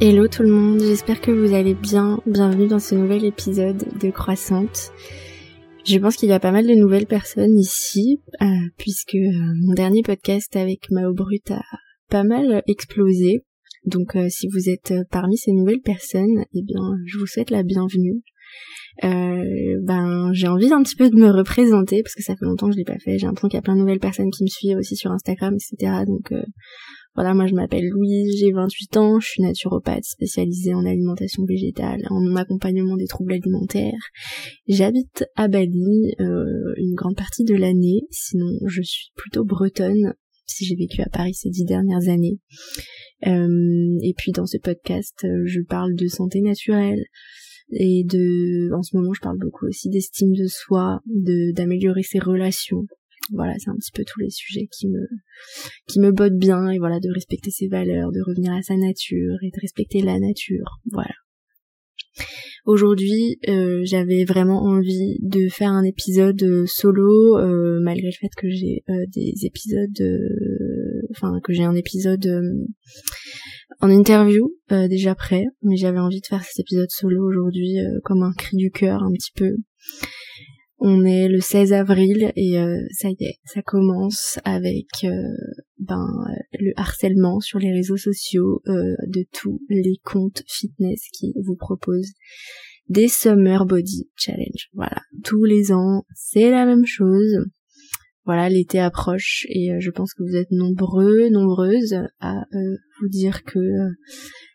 Hello tout le monde, j'espère que vous allez bien. Bienvenue dans ce nouvel épisode de Croissante. Je pense qu'il y a pas mal de nouvelles personnes ici, euh, puisque euh, mon dernier podcast avec Mao Brut a pas mal explosé. Donc euh, si vous êtes parmi ces nouvelles personnes, eh bien je vous souhaite la bienvenue. ben j'ai envie d'un petit peu de me représenter parce que ça fait longtemps que je l'ai pas fait. J'ai l'impression qu'il y a plein de nouvelles personnes qui me suivent aussi sur Instagram, etc. Donc voilà, moi je m'appelle Louise, j'ai 28 ans, je suis naturopathe spécialisée en alimentation végétale, en accompagnement des troubles alimentaires. J'habite à Bali euh, une grande partie de l'année, sinon je suis plutôt bretonne, si j'ai vécu à Paris ces dix dernières années. Euh, et puis dans ce podcast, je parle de santé naturelle, et de en ce moment je parle beaucoup aussi d'estime de soi, de d'améliorer ses relations, voilà, c'est un petit peu tous les sujets qui me qui bottent bien et voilà de respecter ses valeurs, de revenir à sa nature et de respecter la nature. Voilà. Aujourd'hui, euh, j'avais vraiment envie de faire un épisode euh, solo, euh, malgré le fait que j'ai des épisodes, enfin que j'ai un épisode en interview déjà prêt, mais j'avais envie de faire cet épisode solo aujourd'hui comme un cri du cœur un petit peu on est le 16 avril et euh, ça y est, ça commence avec euh, ben le harcèlement sur les réseaux sociaux euh, de tous les comptes fitness qui vous proposent des Summer Body Challenge. Voilà, tous les ans, c'est la même chose. Voilà, l'été approche et je pense que vous êtes nombreux, nombreuses à vous dire que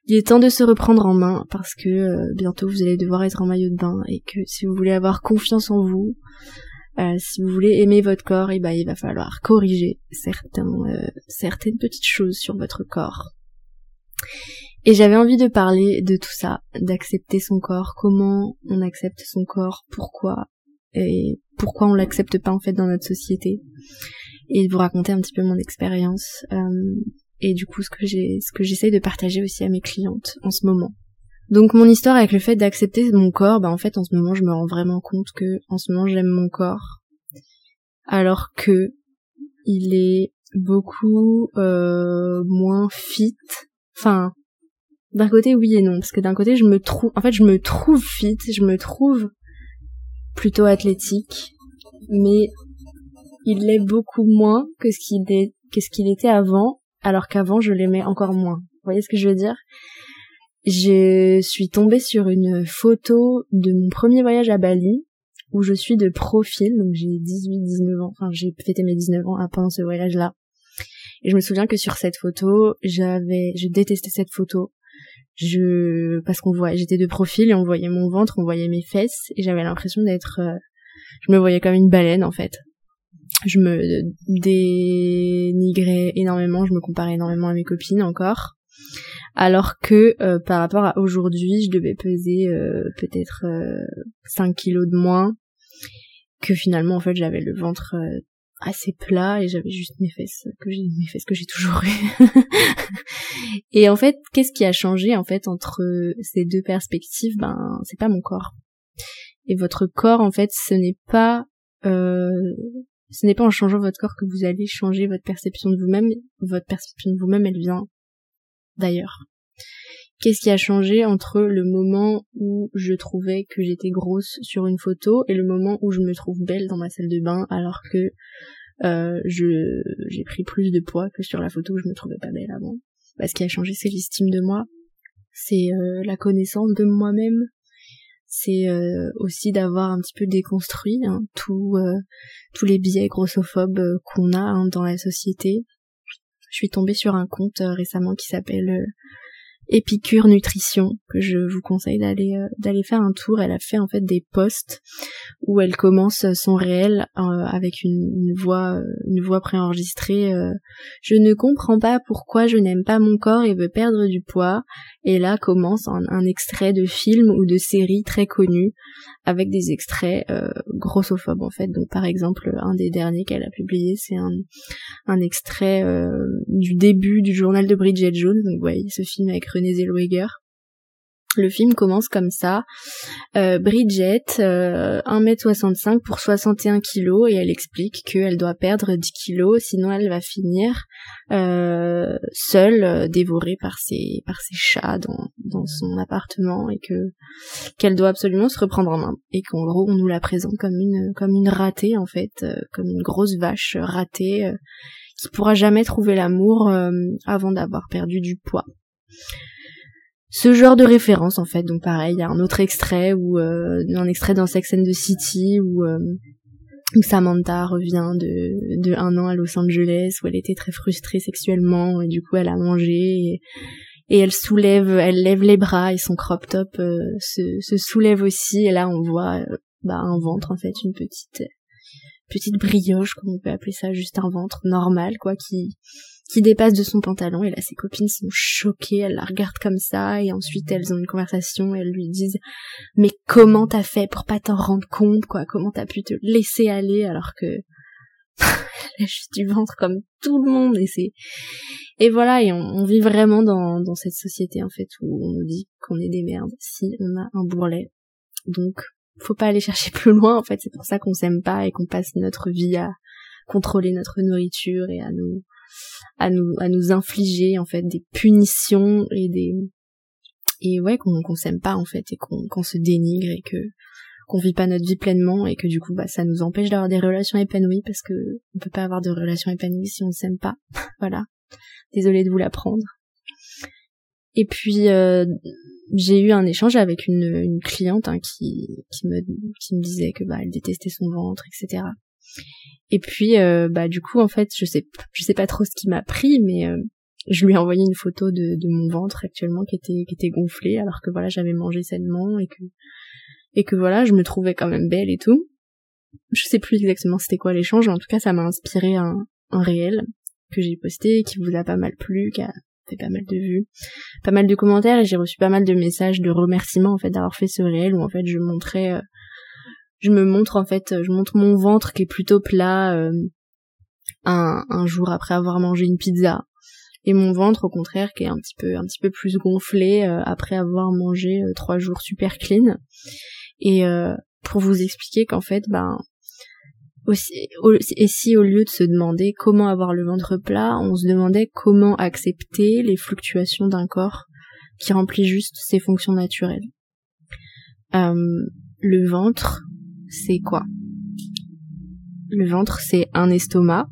il est temps de se reprendre en main parce que euh, bientôt vous allez devoir être en maillot de bain et que si vous voulez avoir confiance en vous, euh, si vous voulez aimer votre corps, et eh ben il va falloir corriger certains, euh, certaines petites choses sur votre corps. Et j'avais envie de parler de tout ça, d'accepter son corps, comment on accepte son corps, pourquoi et pourquoi on l'accepte pas en fait dans notre société, et de vous raconter un petit peu mon expérience et du coup ce que j'ai ce que j'essaye de partager aussi à mes clientes en ce moment. Donc mon histoire avec le fait d'accepter mon corps, bah en fait en ce moment je me rends vraiment compte que en ce moment j'aime mon corps alors que il est beaucoup euh, moins fit. Enfin d'un côté oui et non parce que d'un côté je me trouve en fait je me trouve fit, je me trouve plutôt athlétique mais il l'est beaucoup moins que ce qu'il est ce qu'il était avant alors qu'avant je l'aimais encore moins. Vous voyez ce que je veux dire? Je suis tombée sur une photo de mon premier voyage à Bali où je suis de profil, donc j'ai 18-19 ans, enfin j'ai fêté mes 19 ans pendant ce voyage-là. Et je me souviens que sur cette photo, j'avais, je détestais cette photo. Je, parce qu'on voit, j'étais de profil et on voyait mon ventre, on voyait mes fesses et j'avais l'impression d'être, euh, je me voyais comme une baleine en fait je me dénigrais énormément, je me comparais énormément à mes copines encore. Alors que euh, par rapport à aujourd'hui, je devais peser euh, peut-être 5 euh, kilos de moins. Que finalement, en fait, j'avais le ventre assez plat et j'avais juste mes fesses que j'ai mes fesses que j'ai toujours eu. et en fait, qu'est-ce qui a changé en fait entre ces deux perspectives? Ben, c'est pas mon corps. Et votre corps, en fait, ce n'est pas euh, ce n'est pas en changeant votre corps que vous allez changer votre perception de vous-même. Votre perception de vous-même, elle vient d'ailleurs. Qu'est-ce qui a changé entre le moment où je trouvais que j'étais grosse sur une photo et le moment où je me trouve belle dans ma salle de bain alors que euh, je j'ai pris plus de poids que sur la photo où je me trouvais pas belle avant? Bah, ce qui a changé, c'est l'estime de moi, c'est euh, la connaissance de moi-même, c'est euh, aussi d'avoir un petit peu déconstruit hein, tout, euh, tous les biais grossophobes euh, qu'on a hein, dans la société. Je suis tombée sur un compte récemment qui s'appelle Épicure Nutrition que je vous conseille d'aller euh, d'aller faire un tour. Elle a fait en fait des posts où elle commence son réel euh, avec une, voix une voix préenregistrée. Euh, je ne comprends pas pourquoi je n'aime pas mon corps et veux perdre du poids. Et là commence un, extrait de film ou de série très connu avec des extraits grossophobes en fait. Donc par exemple un des derniers qu'elle a publié c'est un, un extrait du début du journal de Bridget Jones. Donc ouais, ce film avec Renée Zellweger Le film commence comme ça. Euh, Bridget, euh, 1m65 pour 61 kg et elle explique qu'elle doit perdre 10 kg sinon elle va finir euh, seule, euh, dévorée par ses, chats dans, dans son appartement et que qu'elle doit absolument se reprendre en main et qu'en gros on nous la présente comme une, comme une ratée en fait, euh, comme une grosse vache ratée euh, qui pourra jamais trouver l'amour avant d'avoir perdu du poids ce genre de référence en fait. Donc pareil, il y a un autre extrait ou euh, un extrait dans Sex and the City où, euh, Samantha revient de, un an à Los Angeles où elle était très frustrée sexuellement et du coup elle a mangé et, elle soulève, elle lève les bras et son crop top euh, se, soulève aussi et là on voit bah, un ventre en fait, une petite petite brioche comme on peut appeler ça, juste un ventre normal quoi qui qui dépasse de son pantalon. Et là ses copines sont choquées, elles la regardent comme ça et ensuite elles ont une conversation et elles lui disent mais comment t'as fait pour pas t'en rendre compte quoi, comment t'as pu te laisser aller alors que elle a juste du ventre comme tout le monde? Et c'est et voilà et on, vit vraiment dans, dans cette société en fait où on nous dit qu'on est des merdes si on a un bourrelet. Donc faut pas aller chercher plus loin en fait. C'est pour ça qu'on s'aime pas et qu'on passe notre vie à contrôler notre nourriture et à nous à nous à nous infliger en fait des punitions et des et ouais qu'on qu'on s'aime pas en fait et qu'on se dénigre et que qu'on vit pas notre vie pleinement et que du coup bah ça nous empêche d'avoir des relations épanouies parce que on peut pas avoir de relations épanouies si on s'aime pas. Voilà. Désolée de vous l'apprendre. Et puis euh, j'ai eu un échange avec une, une cliente hein, qui qui me qui me disait que bah elle détestait son ventre etc et puis, euh, bah du coup, en fait, je sais, je sais pas trop ce qui m'a pris, mais euh, je lui ai envoyé une photo de, mon ventre actuellement qui était qui gonflé, alors que voilà, j'avais mangé sainement et que et que voilà, je me trouvais quand même belle et tout. Je sais plus exactement c'était quoi l'échange, mais en tout cas, ça m'a inspiré un, un réel que j'ai posté, qui vous a pas mal plu, qui a fait pas mal de vues, pas mal de commentaires, et j'ai reçu pas mal de messages de remerciements en fait d'avoir fait ce réel où en fait je montrais euh, je me montre en fait, je montre mon ventre qui est plutôt plat euh, un, jour après avoir mangé une pizza et mon ventre au contraire qui est un petit peu un petit peu plus gonflé euh, après avoir mangé euh, trois jours super clean et pour vous expliquer qu'en fait ben aussi, et si au lieu de se demander comment avoir le ventre plat, on se demandait comment accepter les fluctuations d'un corps qui remplit juste ses fonctions naturelles. le ventre, c'est quoi? Le ventre, c'est un estomac,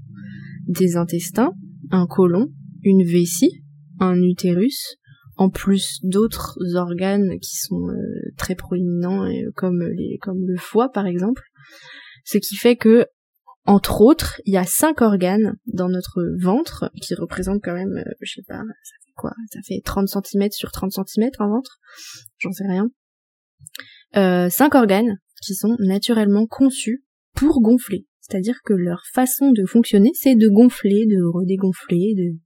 des intestins, un côlon, une vessie, un utérus, en plus d'autres organes qui sont euh, très proéminents comme le foie par exemple. Ce qui fait que entre autres, il y a cinq organes dans notre ventre qui représentent quand même, euh, je sais pas, ça fait quoi? Ça fait 30 cm sur 30 cm un ventre? J'en sais rien. Euh, cinq organes qui sont naturellement conçus pour gonfler. C'est-à-dire que leur façon de fonctionner, c'est de gonfler, de redégonfler, de...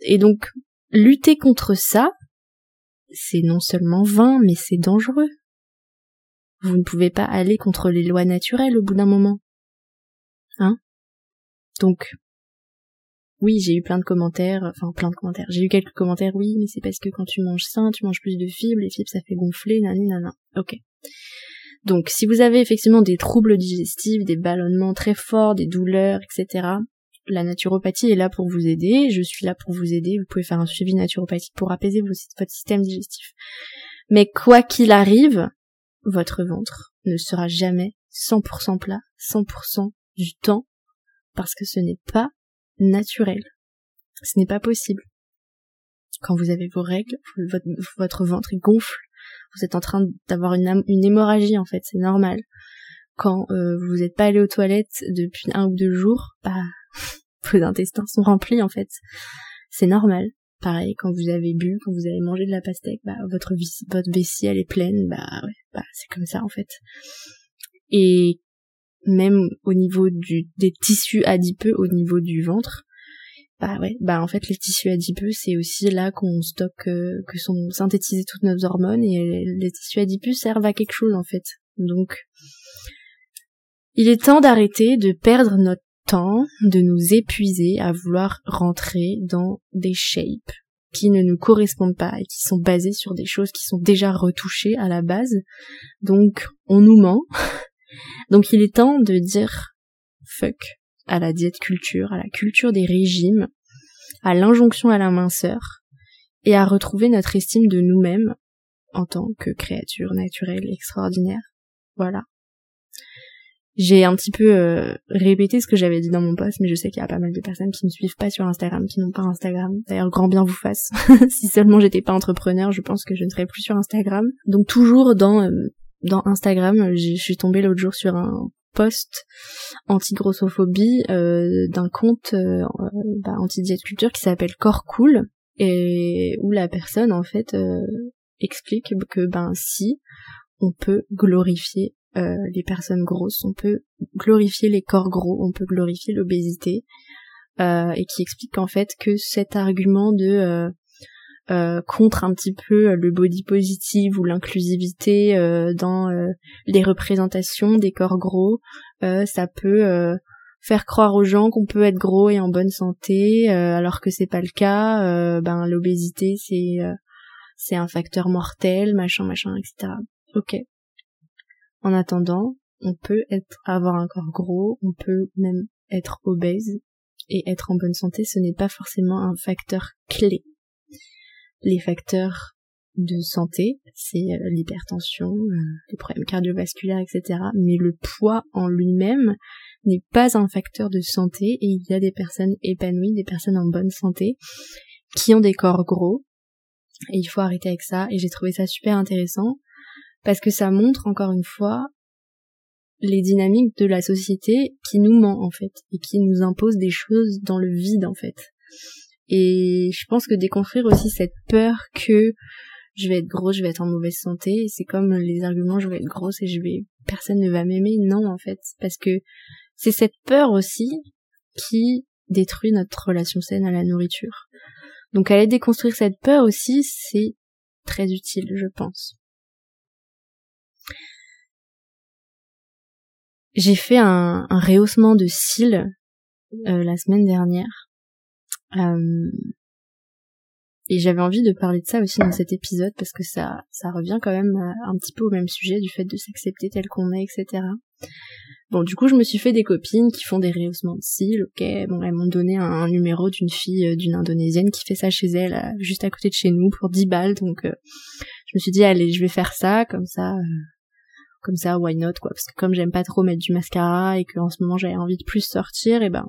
Et donc, lutter contre ça, c'est non seulement vain, mais c'est dangereux. Vous ne pouvez pas aller contre les lois naturelles au bout d'un moment. Hein? Donc, oui, j'ai eu plein de commentaires, enfin plein de commentaires. J'ai eu quelques commentaires, oui, mais c'est parce que quand tu manges sain, tu manges plus de fibres, les fibres ça fait gonfler, nanana. Ok. Donc, si vous avez effectivement des troubles digestifs, des ballonnements très forts, des douleurs, etc., la naturopathie est là pour vous aider. Je suis là pour vous aider. Vous pouvez faire un suivi naturopathique pour apaiser votre système digestif. Mais quoi qu'il arrive, votre ventre ne sera jamais 100% plat, 100% du temps, parce que ce n'est pas naturel. Ce n'est pas possible. Quand vous avez vos règles, votre, votre ventre gonfle, vous êtes en train d'avoir une, hémorragie en fait, c'est normal. Quand euh, vous n'êtes pas allé aux toilettes depuis un ou deux jours, bah vos intestins sont remplis en fait. C'est normal. Pareil, quand vous avez bu, quand vous avez mangé de la pastèque, bah votre, votre vessie elle est pleine, bah ouais, bah c'est comme ça en fait. Et même au niveau des tissus adipeux, au niveau du ventre, bah ouais, bah en fait les tissus adipeux c'est aussi là qu'on stocke, euh, que sont synthétisées toutes nos hormones et les, tissus adipeux servent à quelque chose en fait. Donc il est temps d'arrêter de perdre notre temps, de nous épuiser à vouloir rentrer dans des shapes qui ne nous correspondent pas et qui sont basées sur des choses qui sont déjà retouchées à la base. Donc on nous ment. Donc il est temps de dire fuck à la diète culture, à la culture des régimes, à l'injonction à la minceur et à retrouver notre estime de nous-mêmes en tant que créature naturelle extraordinaire. Voilà. J'ai un petit peu euh, répété ce que j'avais dit dans mon post, mais je sais qu'il y a pas mal de personnes qui ne suivent pas sur Instagram, qui n'ont pas Instagram. D'ailleurs, grand bien vous fasse. si seulement j'étais pas entrepreneur, je pense que je ne serais plus sur Instagram. Donc toujours dans euh, dans Instagram, je suis tombée l'autre jour sur un post anti-grossophobie euh, d'un compte bah, anti-diète culture qui s'appelle Corps Cool et où la personne en fait explique que ben si on peut glorifier euh, les personnes grosses, on peut glorifier les corps gros, on peut glorifier l'obésité, euh, et qui explique qu'en fait que cet argument de euh, euh contre un petit peu le body positive ou l'inclusivité dans les représentations des corps gros, ça peut faire croire aux gens qu'on peut être gros et en bonne santé, alors que c'est pas le cas. ben l'obésité c'est c'est un facteur mortel, machin, machin, etc. Ok. En attendant, on peut être, avoir un corps gros, on peut même être obèse et être en bonne santé, ce n'est pas forcément un facteur clé. Les facteurs de santé, c'est euh, l'hypertension, euh, les problèmes cardiovasculaires, etc. Mais le poids en lui-même n'est pas un facteur de santé et il y a des personnes épanouies, des personnes en bonne santé qui ont des corps gros. Et il faut arrêter avec ça et j'ai trouvé ça super intéressant parce que ça montre encore une fois les dynamiques de la société qui nous ment en fait et qui nous impose des choses dans le vide en fait. Et je pense que déconstruire aussi cette peur que je vais être grosse, je vais être en mauvaise santé, c'est comme les arguments je vais être grosse et je vais personne ne va m'aimer, non en fait, parce que c'est cette peur aussi qui détruit notre relation saine à la nourriture. Donc aller déconstruire cette peur aussi, c'est très utile, je pense. J'ai fait un, rehaussement de cils euh, la semaine dernière. Euh, et j'avais envie de parler de ça aussi dans cet épisode parce que ça, ça revient quand même un petit peu au même sujet du fait de s'accepter tel qu'on est, etc. Bon, du coup, je me suis fait des copines qui font des rehaussements de cils, ok. Bon, elles m'ont donné un, numéro d'une fille, euh, d'une indonésienne qui fait ça chez elle, juste à côté de chez nous, pour 10 balles. Donc, je me suis dit, allez, je vais faire ça, comme ça, comme ça, why not, quoi. Parce que comme j'aime pas trop mettre du mascara et que en ce moment j'avais envie de plus sortir, et ben,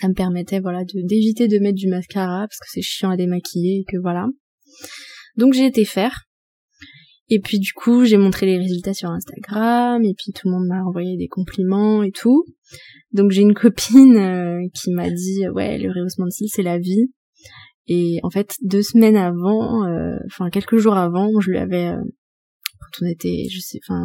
ça me permettait, voilà, de, d'éviter de mettre du mascara parce que c'est chiant à démaquiller et que voilà. Donc j'ai été faire. Et puis du coup, j'ai montré les résultats sur Instagram et puis tout le monde m'a envoyé des compliments et tout. Donc j'ai une copine euh, qui m'a dit ouais, le rehaussement de cils c'est la vie. Et en fait, deux semaines avant, euh, enfin quelques jours avant, je lui avais euh, quand on était, je sais, enfin,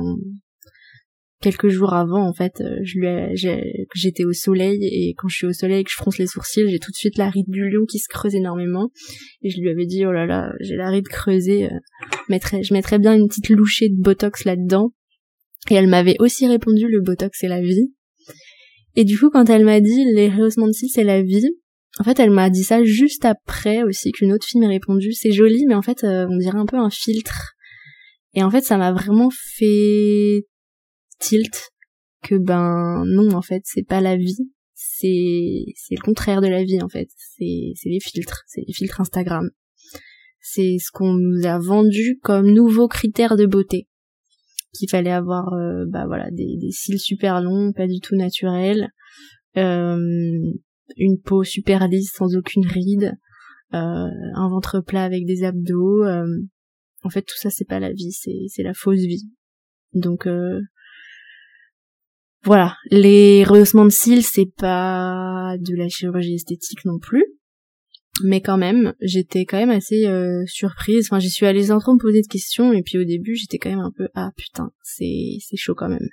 quelques jours avant, en fait, euh, je lui j'étais au soleil et quand je suis au soleil et que je fronce les sourcils, j'ai tout de suite la ride du lion qui se creuse énormément et je lui avais dit oh là là, j'ai la ride creusée, euh, je mettrais bien une petite louchée de botox là-dedans. Et elle m'avait aussi répondu le botox c'est la vie. Et du coup, quand elle m'a dit les rehaussements de cils c'est la vie, en fait, elle m'a dit ça juste après aussi qu'une autre fille m'a répondu c'est joli, mais en fait, euh, on dirait un peu un filtre. Et en fait, ça m'a vraiment fait tilt que ben non, en fait, c'est pas la vie, c'est c'est le contraire de la vie en fait. C'est c'est les filtres, c'est les filtres Instagram. C'est ce qu'on nous a vendu comme nouveau critère de beauté. Qu'il fallait avoir euh, bah voilà des, des cils super longs, pas du tout naturels, euh, une peau super lisse sans aucune ride, euh, un ventre plat avec des abdos, euh, en fait, tout ça, c'est pas la vie, c'est, c'est la fausse vie. Donc, voilà. Les rehaussements de cils, c'est pas de la chirurgie esthétique non plus. Mais quand même, j'étais quand même assez euh, surprise. Enfin, j'y suis allée sans trop me poser de questions. Et puis au début, j'étais quand même un peu, ah putain, c'est, c'est chaud quand même.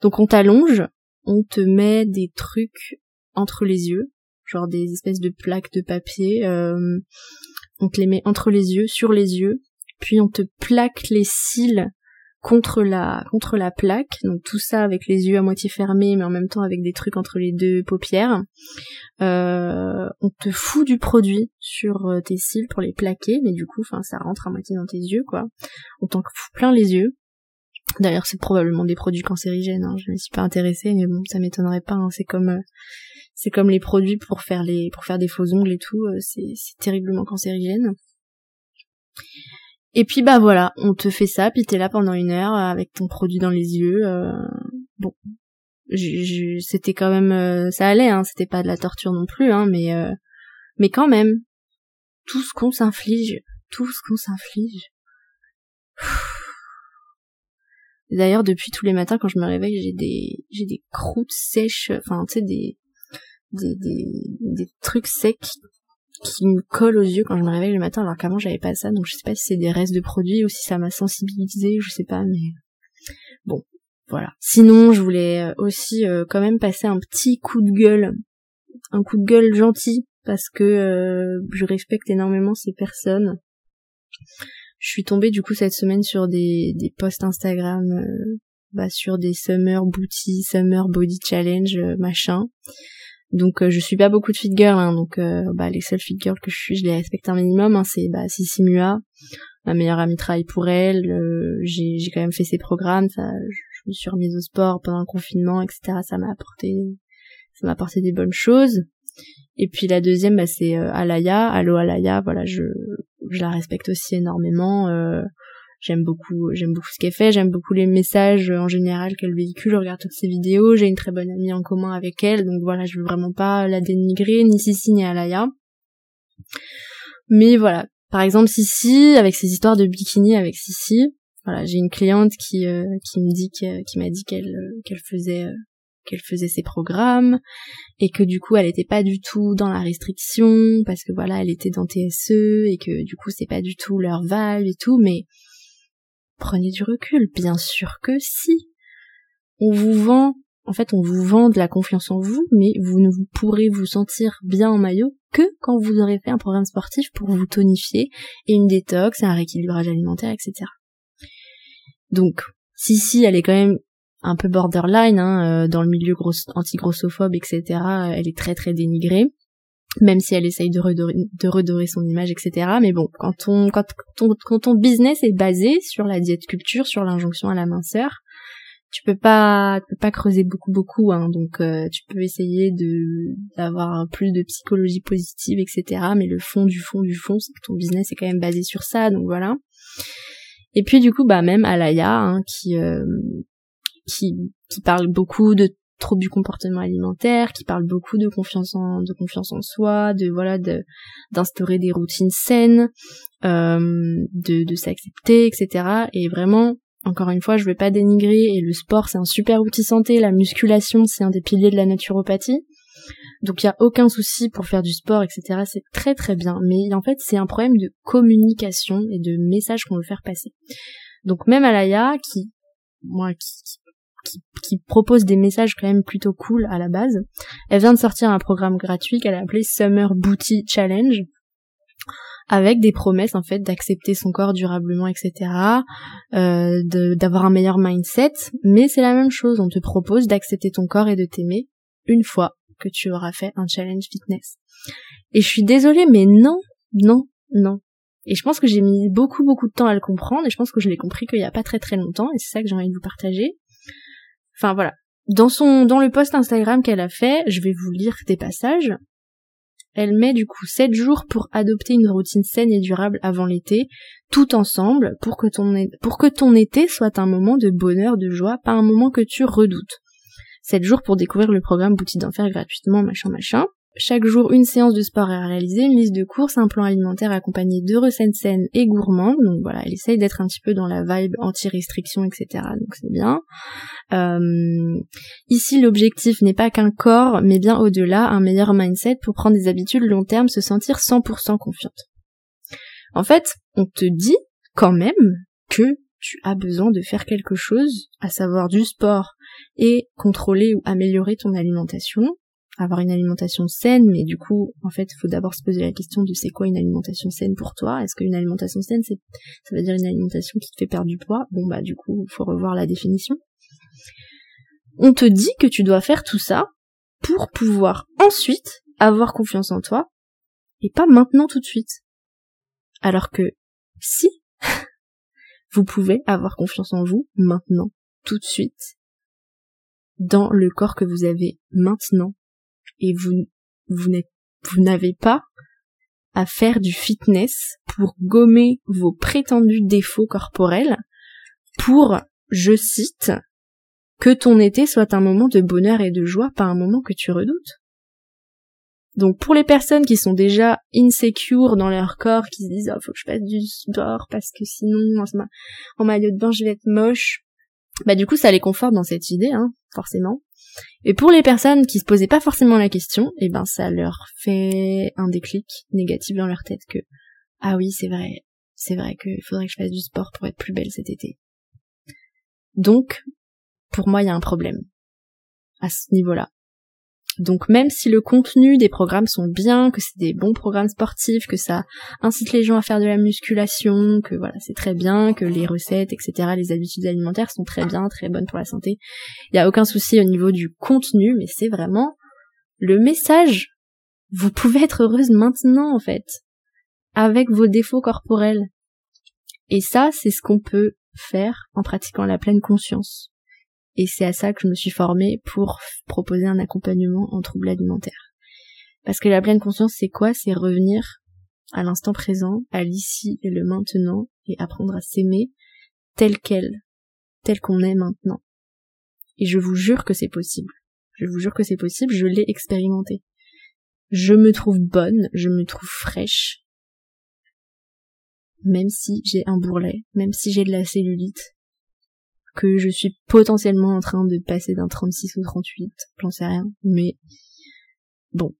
Donc on t'allonge, on te met des trucs entre les yeux, genre des espèces de plaques de papier. Euh, on te les met entre les yeux, sur les yeux, puis on te plaque les cils contre la plaque, donc tout ça avec les yeux à moitié fermés, mais en même temps avec des trucs entre les deux paupières. Euh, on te fout du produit sur euh, tes cils pour les plaquer, mais du coup, ça rentre à moitié dans tes yeux, quoi. On t'en fout plein les yeux. D'ailleurs, c'est probablement des produits cancérigènes. Hein. Je ne suis pas intéressée, mais bon, ça m'étonnerait pas. Hein. C'est comme euh, c'est comme les produits pour faire les pour faire des faux ongles et tout. c'est terriblement cancérigène. Et puis bah voilà, on te fait ça, puis t'es là pendant une heure euh, avec ton produit dans les yeux. Euh, bon, c'était quand même, euh, ça allait, hein, c'était pas de la torture non plus, hein, mais mais quand même, tout ce qu'on s'inflige, tout ce qu'on s'inflige. D'ailleurs, depuis tous les matins quand je me réveille, j'ai des j'ai des croûtes sèches, enfin tu sais des, des des trucs secs qui me colle aux yeux quand je me réveille le matin alors qu'avant j'avais pas ça donc je sais pas si c'est des restes de produits ou si ça m'a sensibilisé je sais pas mais bon voilà. Sinon je voulais euh, aussi euh, quand même passer un petit coup de gueule un coup de gueule gentil parce que euh, je respecte énormément ces personnes. Je suis tombée du coup cette semaine sur des, posts Instagram bah, sur des summer booty summer body challenge machin donc euh, je suis pas beaucoup de fit girl, hein, donc euh, bah, les seules fit girls que je suis, je les respecte un minimum. Hein, c'est bah, Sissi Mua, ma meilleure amie travaille pour elle. Euh, j'ai j'ai quand même fait ses programmes, ça, je, me suis remise au sport pendant le confinement, etc. Ça m'a apporté ça m'a apporté des bonnes choses. Et puis la deuxième, bah, c'est Alaya. Allo Alaya, voilà, je je la respecte aussi énormément j'aime beaucoup j'aime beaucoup ce qu'elle fait j'aime beaucoup les messages en général qu'elle véhicule. Je regarde toutes ses vidéos j'ai une très bonne amie en commun avec elle donc voilà je veux vraiment pas la dénigrer ni Sissi ni Alaya. Mais voilà par exemple Sissi avec ses histoires de bikini avec Sissi voilà j'ai une cliente qui euh, qui me dit qui m'a dit qu'elle qu'elle faisait qu'elle faisait ses programmes et que du coup elle était pas du tout dans la restriction parce que voilà elle était dans TSE et que du coup c'est pas du tout leur valve et tout. Mais Prenez du recul, bien sûr que si. On vous vend, en fait, on vous vend de la confiance en vous, mais vous ne pourrez vous sentir bien en maillot que quand vous aurez fait un programme sportif pour vous tonifier et une détox, un rééquilibrage alimentaire, etc. Donc, si si, elle est quand même un peu borderline hein, euh, dans le milieu anti-grossophobe, etc. Elle est très très dénigrée même si elle essaye de redorer, de redorer son image, etc. Mais bon, quand quand, ton, quand ton business est basé sur la diète culture, sur l'injonction à la minceur, tu peux pas, tu peux pas creuser beaucoup, beaucoup. Hein, donc, euh, tu peux essayer de d'avoir plus de psychologie positive, etc. Mais le fond du fond du fond, c'est que ton business est quand même basé sur ça. Donc voilà. Et puis du coup, bah même Alaya, hein, qui euh, qui qui parle beaucoup de trop du comportement alimentaire, qui parle beaucoup de confiance en de confiance en soi, de voilà de d'instaurer des routines saines, euh, de de s'accepter, etc. Et vraiment, encore une fois, je vais pas dénigrer. Et le sport, c'est un super outil santé. La musculation, c'est un des piliers de la naturopathie. Donc il y a aucun souci pour faire du sport, etc. C'est très très bien. Mais en fait, c'est un problème de communication et de message qu'on veut faire passer. Donc même Alaya, qui moi qui, propose des messages quand même plutôt cool à la base. Elle vient de sortir un programme gratuit qu'elle a appelé Summer Booty Challenge avec des promesses en fait d'accepter son corps durablement, etc., euh, d'avoir un meilleur mindset. Mais c'est la même chose, on te propose d'accepter ton corps et de t'aimer une fois que tu auras fait un challenge fitness. Et je suis désolée, mais non, non, non. Et je pense que j'ai mis beaucoup beaucoup de temps à le comprendre et je pense que je l'ai compris qu'il y a pas très très longtemps et c'est ça que j'ai envie de vous partager. Enfin voilà. Dans son, dans le post Instagram qu'elle a fait, je vais vous lire des passages. Elle met du coup 7 jours pour adopter une routine saine et durable avant l'été, tout ensemble, pour que ton, pour que ton été soit un moment de bonheur, de joie, pas un moment que tu redoutes. 7 jours pour découvrir le programme Boutique d'enfer gratuitement, machin machin. Chaque jour, une séance de sport est réalisée, une liste de courses, un plan alimentaire accompagné de recettes saines et gourmandes. Donc voilà, elle essaye d'être un petit peu dans la vibe anti-restriction, etc. Donc c'est bien. Euh, ici, l'objectif n'est pas qu'un corps, mais bien au-delà, un meilleur mindset pour prendre des habitudes long terme, se sentir 100% confiante. En fait, on te dit quand même que tu as besoin de faire quelque chose, à savoir du sport et contrôler ou améliorer ton alimentation avoir une alimentation saine, mais du coup, en fait, il faut d'abord se poser la question de c'est quoi une alimentation saine pour toi? Est-ce qu'une alimentation saine, c'est, ça veut dire une alimentation qui te fait perdre du poids? Bon bah du coup, faut revoir la définition. On te dit que tu dois faire tout ça pour pouvoir ensuite avoir confiance en toi, et pas maintenant tout de suite. Alors que si vous pouvez avoir confiance en vous maintenant, tout de suite, dans le corps que vous avez maintenant, et vous, vous n'avez pas à faire du fitness pour gommer vos prétendus défauts corporels pour, je cite, que ton été soit un moment de bonheur et de joie, pas un moment que tu redoutes. Donc pour les personnes qui sont déjà insecures dans leur corps, qui se disent oh faut que je fasse du sport parce que sinon en maillot de bain je vais être moche, bah du coup ça les conforte dans cette idée, hein, forcément. Et pour les personnes qui se posaient pas forcément la question, et eh ben ça leur fait un déclic négatif dans leur tête que ah oui c'est vrai, c'est vrai qu'il faudrait que je fasse du sport pour être plus belle cet été. Donc pour moi il y a un problème à ce niveau-là. Donc même si le contenu des programmes sont bien, que c'est des bons programmes sportifs, que ça incite les gens à faire de la musculation, que voilà c'est très bien, que les recettes, etc., les habitudes alimentaires sont très bien, très bonnes pour la santé, il n'y a aucun souci au niveau du contenu, mais c'est vraiment le message. Vous pouvez être heureuse maintenant en fait, avec vos défauts corporels. Et ça, c'est ce qu'on peut faire en pratiquant la pleine conscience. Et c'est à ça que je me suis formée pour proposer un accompagnement en troubles alimentaires. Parce que la pleine conscience, c'est quoi? C'est revenir à l'instant présent, à l'ici et le maintenant, et apprendre à s'aimer tel quel, tel qu'on est maintenant. Et je vous jure que c'est possible. Je vous jure que c'est possible, je l'ai expérimenté. Je me trouve bonne, je me trouve fraîche, même si j'ai un bourrelet, même si j'ai de la cellulite, que je suis potentiellement en train de passer d'un 36 au 38, j'en sais rien, mais bon.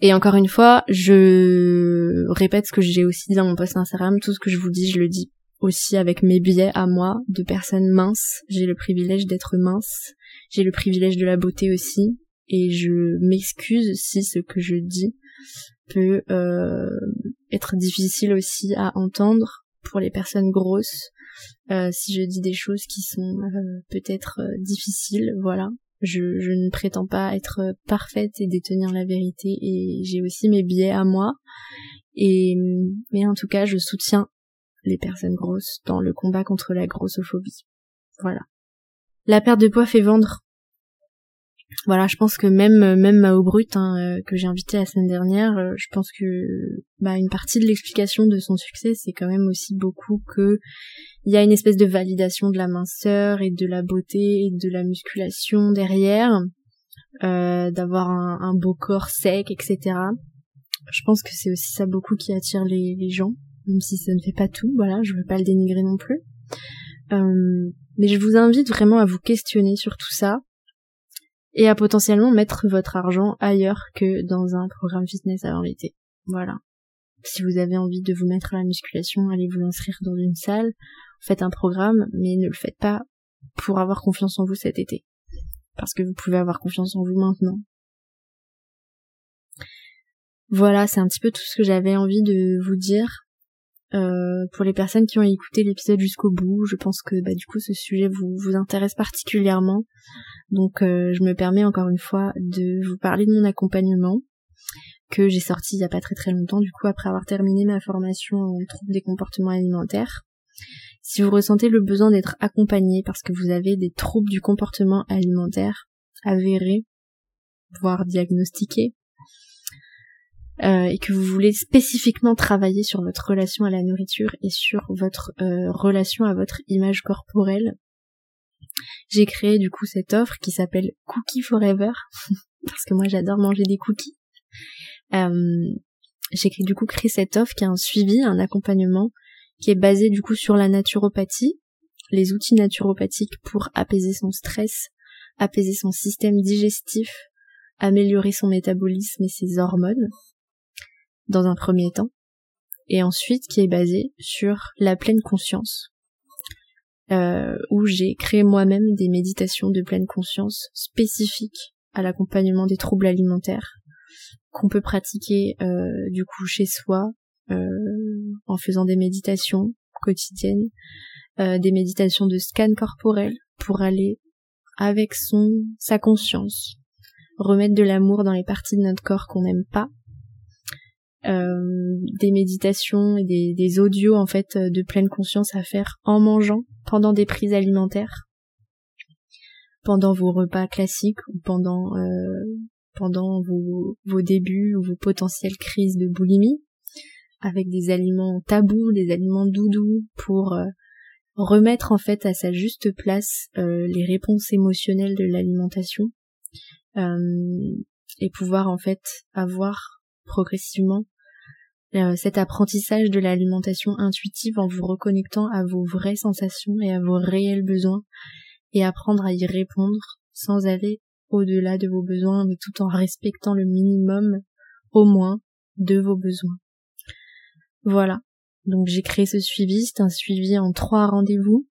Et encore une fois, je répète ce que j'ai aussi dit dans mon post Instagram, tout ce que je vous dis, je le dis aussi avec mes biais à moi de personnes minces. J'ai le privilège d'être mince, j'ai le privilège de la beauté aussi, et je m'excuse si ce que je dis peut euh, être difficile aussi à entendre pour les personnes grosses si je dis des choses qui sont euh, peut-être euh, difficiles, voilà. Je, je, ne prétends pas être parfaite et détenir la vérité et j'ai aussi mes biais à moi. Et mais en tout cas, je soutiens les personnes grosses dans le combat contre la grossophobie. Voilà. La perte de poids fait vendre voilà, je pense que même même Mao Brut hein, euh, que j'ai invité la semaine dernière, euh, je pense que bah une partie de l'explication de son succès, c'est quand même aussi beaucoup que il y a une espèce de validation de la minceur et de la beauté et de la musculation derrière, euh, d'avoir un, beau corps sec, etc. Je pense que c'est aussi ça beaucoup qui attire les, les gens, même si ça ne fait pas tout. Voilà, je veux pas le dénigrer non plus. Euh, mais je vous invite vraiment à vous questionner sur tout ça et à potentiellement mettre votre argent ailleurs que dans un programme fitness avant l'été. Voilà. Si vous avez envie de vous mettre à la musculation, allez vous inscrire dans une salle, faites un programme, mais ne le faites pas pour avoir confiance en vous cet été. Parce que vous pouvez avoir confiance en vous maintenant. Voilà, c'est un petit peu tout ce que j'avais envie de vous dire. Euh, pour les personnes qui ont écouté l'épisode jusqu'au bout, je pense que bah, du coup ce sujet vous, intéresse particulièrement. Donc euh, je me permets encore une fois de vous parler de mon accompagnement que j'ai sorti il y a pas très très longtemps, du coup après avoir terminé ma formation en troubles des comportements alimentaires. Si vous ressentez le besoin d'être accompagné parce que vous avez des troubles du comportement alimentaire avérés, voire diagnostiqués, euh, et que vous voulez spécifiquement travailler sur votre relation à la nourriture et sur votre euh, relation à votre image corporelle, j'ai créé du coup cette offre qui s'appelle Cookie Forever parce que moi j'adore manger des cookies. Euh, j'ai du coup créé cette offre qui a un suivi, un accompagnement qui est basé du coup sur la naturopathie, les outils naturopathiques pour apaiser son stress, apaiser son système digestif, améliorer son métabolisme et ses hormones dans un premier temps, et ensuite qui est basé sur la pleine conscience, euh, où j'ai créé moi-même des méditations de pleine conscience spécifiques à l'accompagnement des troubles alimentaires qu'on peut pratiquer euh, du coup chez soi euh, en faisant des méditations quotidiennes, euh, des méditations de scan corporel pour aller avec son sa conscience remettre de l'amour dans les parties de notre corps qu'on n'aime pas des méditations et des, audios en fait de pleine conscience à faire en mangeant pendant des prises alimentaires. Pendant vos repas classiques ou pendant euh, pendant vos, vos débuts ou vos potentielles crises de boulimie. Avec des aliments tabous, des aliments doudous pour euh, remettre en fait à sa juste place euh, les réponses émotionnelles de l'alimentation. Euh, et pouvoir en fait avoir progressivement euh, cet apprentissage de l'alimentation intuitive en vous reconnectant à vos vraies sensations et à vos réels besoins et apprendre à y répondre sans aller au-delà de vos besoins mais tout en respectant le minimum au moins de vos besoins. Voilà. Donc j'ai créé ce suivi, c'est un suivi en trois rendez-vous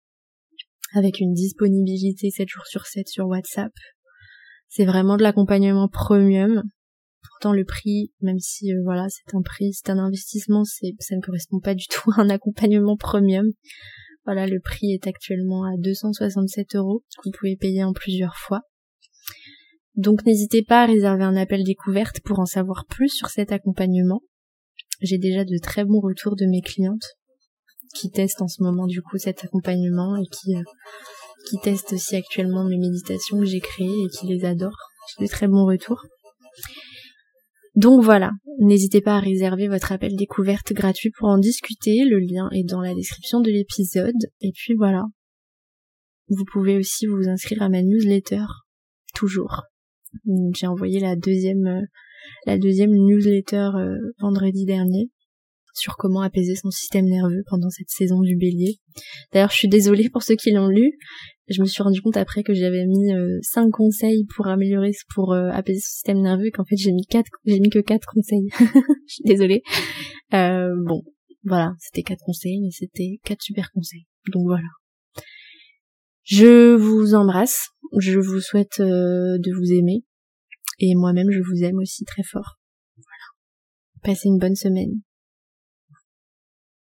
avec une disponibilité 7 jours sur 7 sur WhatsApp. C'est vraiment de l'accompagnement premium pourtant le prix, même si euh, voilà c'est un prix, c'est un investissement, ça ne correspond pas du tout à un accompagnement premium. Voilà, le prix est actuellement à 267 euros, que vous pouvez payer en plusieurs fois. Donc n'hésitez pas à réserver un appel découverte pour en savoir plus sur cet accompagnement. J'ai déjà de très bons retours de mes clientes qui testent en ce moment du coup cet accompagnement et qui euh, testent aussi actuellement mes méditations que j'ai créées et qui les adorent. J'ai de très bons retours. Donc voilà, n'hésitez pas à réserver votre appel découverte gratuit pour en discuter, le lien est dans la description de l'épisode, et puis voilà. Vous pouvez aussi vous inscrire à ma newsletter, toujours. J'ai envoyé la deuxième, euh, la deuxième newsletter euh, vendredi dernier sur comment apaiser son système nerveux pendant cette saison du bélier. D'ailleurs, je suis désolée pour ceux qui l'ont lu, je me suis rendu compte après que j'avais mis euh, cinq conseils pour améliorer, pour euh, apaiser ce système nerveux, qu'en fait j'ai mis quatre, j'ai mis que quatre conseils. je suis désolée. Euh, bon, voilà, c'était quatre conseils, mais c'était quatre super conseils. Donc voilà. Je vous embrasse, je vous souhaite de vous aimer, et moi-même je vous aime aussi très fort. Voilà. Passez une bonne semaine.